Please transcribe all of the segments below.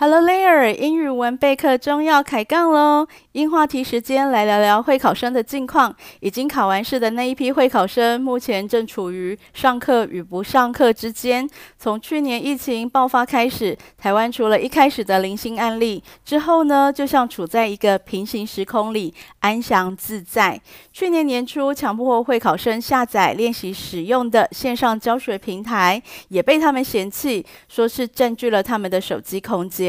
Hello，Layer，英语文备课中要开杠喽！因话题时间来聊聊会考生的近况。已经考完试的那一批会考生，目前正处于上课与不上课之间。从去年疫情爆发开始，台湾除了一开始的零星案例之后呢，就像处在一个平行时空里，安详自在。去年年初，强迫会考生下载练习使用的线上教学平台，也被他们嫌弃，说是占据了他们的手机空间。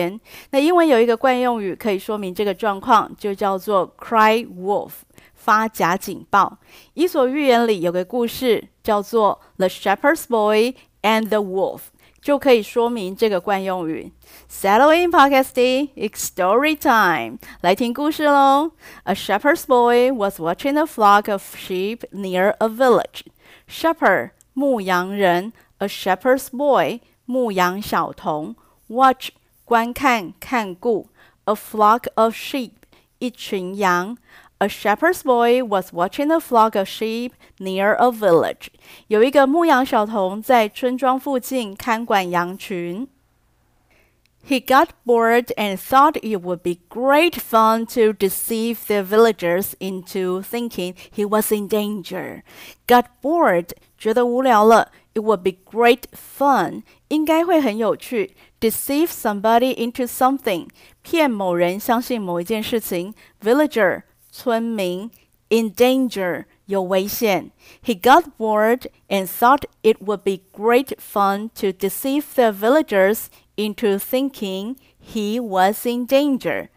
那英文有一个惯用语可以说明这个状况，就叫做 “cry wolf”，发假警报。伊索寓言里有个故事叫做 “The Shepherd's Boy and the Wolf”，就可以说明这个惯用语。Settle in, podcast, it's story time，来听故事喽。A shepherd's boy was watching a flock of sheep near a village. Shepherd 牧羊人，a shepherd's boy 牧羊小童，watch 观看、看顾，a flock of sheep，一群羊。A shepherd's boy was watching a flock of sheep near a village。有一个牧羊小童在村庄附近看管羊群。 He got bored and thought it would be great fun to deceive the villagers into thinking he was in danger. Got bored，觉得无聊了。It would be great fun，应该会很有趣。deceive somebody into something，骗某人相信某一件事情。Villager，村民。In danger，有危险。He got bored and thought it would be great fun to deceive the villagers into thinking he was in danger。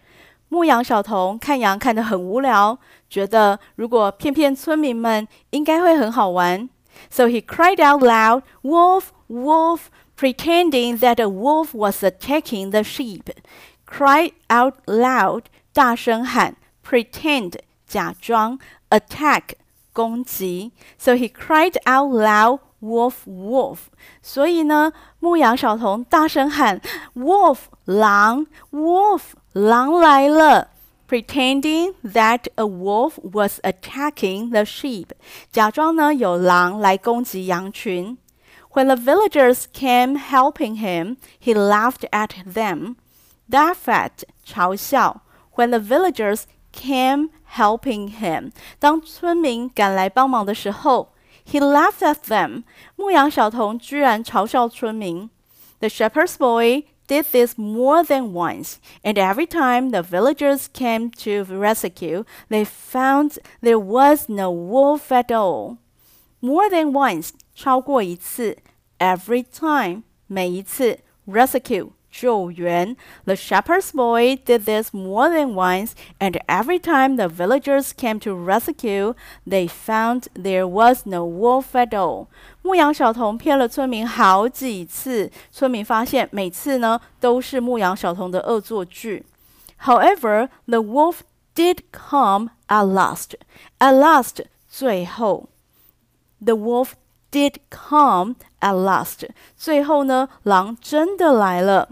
牧羊小童看羊看得很无聊，觉得如果骗骗村民们，应该会很好玩。So he cried out loud, "Wolf, wolf!" pretending that a wolf was attacking the sheep. Cry out loud，大声喊；pretend，假装；attack，攻击。So he cried out loud, "Wolf, wolf!" 所以呢，牧羊小童大声喊：“Wolf，狼！Wolf，狼来了！” Pretending that a wolf was attacking the sheep，假装呢有狼来攻击羊群。when the villagers came helping him, he laughed at them. That fact 嘲笑。When the villagers came helping him，当村民赶来帮忙的时候 ，he laughed at them。牧羊小童居然嘲笑村民。The shepherd's boy did this more than once, and every time the villagers came to rescue, they found there was no wolf at all. More than once 超过一次，every time 每一次，rescue 救援。The shepherd's boy did this more than once, and every time the villagers came to rescue, they found there was no wolf at all. 牧羊小童骗了村民好几次，村民发现每次呢都是牧羊小童的恶作剧。However, the wolf did come at last. At last，最后。The wolf did come at last. 最后呢，狼真的来了。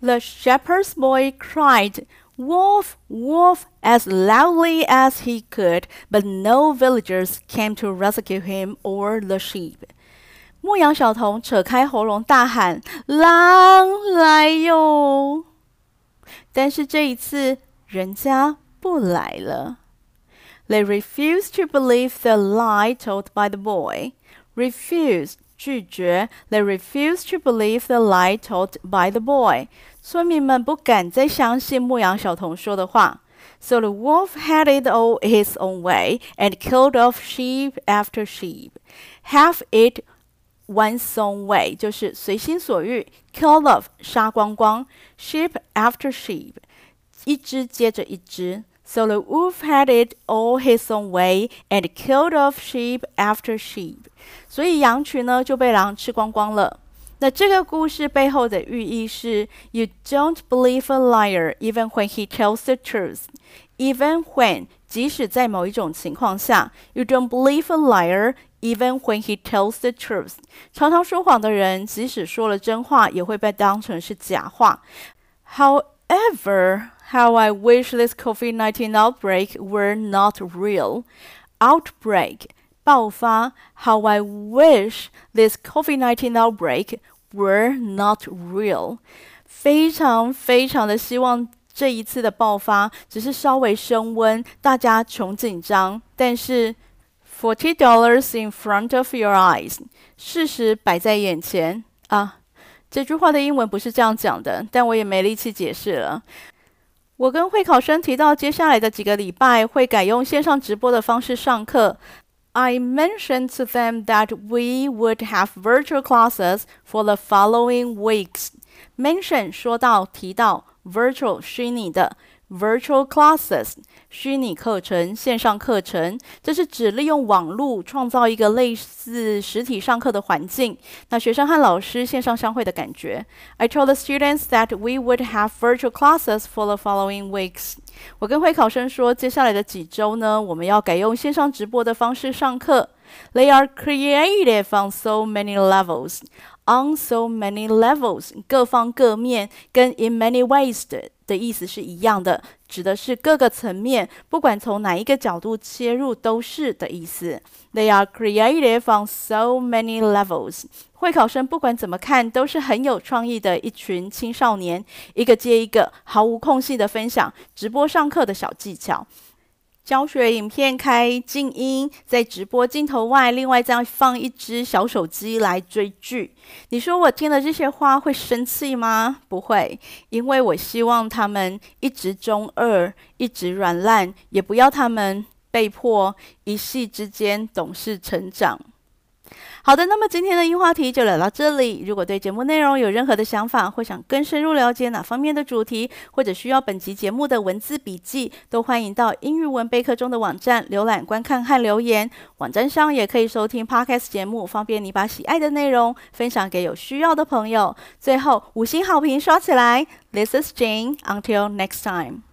The shepherd's boy cried, Wolf, wolf, as loudly as he could, but no villagers came to rescue him or the sheep. 牧羊小童扯开喉咙大喊：“狼来哟！”但是这一次，人家不来了。they refused to believe the lie told by the boy. Refuse 拒绝。They refused to believe the lie told by the boy. 村民们不敢再相信牧羊小童说的话。So the wolf had it all his own way and killed off sheep after sheep. Have it one's own way 就是随心所欲，kill off 杀光光，sheep after sheep 一只接着一只。 so the wolf had it all his own way and killed off sheep after sheep。所以羊群呢就被狼吃光光了。那这个故事背后的寓意是：You don't believe a liar even when he tells the truth. Even when，即使在某一种情况下，You don't believe a liar even when he tells the truth。常常说谎的人，即使说了真话，也会被当成是假话。 However, how I wish this COVID 19 outbreak were not real. Outbreak 爆发 How I wish this COVID 19 outbreak were not real. 非常非常的希望这一次的爆发只是稍微升温，大家穷紧张。但是，forty dollars in front of your eyes，事实摆在眼前啊。 这句话的英文不是这样讲的，但我也没力气解释了。我跟会考生提到，接下来的几个礼拜会改用线上直播的方式上课。I mentioned to them that we would have virtual classes for the following weeks. Mention 说到提到 virtual 虚拟的。Virtual classes，虚拟课程、线上课程，这是指利用网络创造一个类似实体上课的环境。那学生和老师线上相会的感觉。I told the students that we would have virtual classes for the following weeks。我跟会考生说，接下来的几周呢，我们要改用线上直播的方式上课。They are creative on so many levels. On so many levels，各方各面，跟 in many ways 的。的意思是一样的，指的是各个层面，不管从哪一个角度切入都是的意思。They are creative on so many levels。会考生不管怎么看都是很有创意的一群青少年，一个接一个，毫无空隙的分享直播上课的小技巧。 教学影片开静音，在直播镜头外，另外再放一只小手机来追剧。你说我听了这些话会生气吗？不会，因为我希望他们一直中二，一直软烂，也不要他们被迫一夕之间懂事成长。好的，那么今天的英话题就聊到这里。如果对节目内容有任何的想法，或想更深入了解哪方面的主题，或者需要本集节目的文字笔记，都欢迎到英语文备课中的网站浏览、观看和留言。网站上也可以收听 Podcast 节目，方便你把喜爱的内容分享给有需要的朋友。最后，五星好评刷起来！This is Jane. Until next time.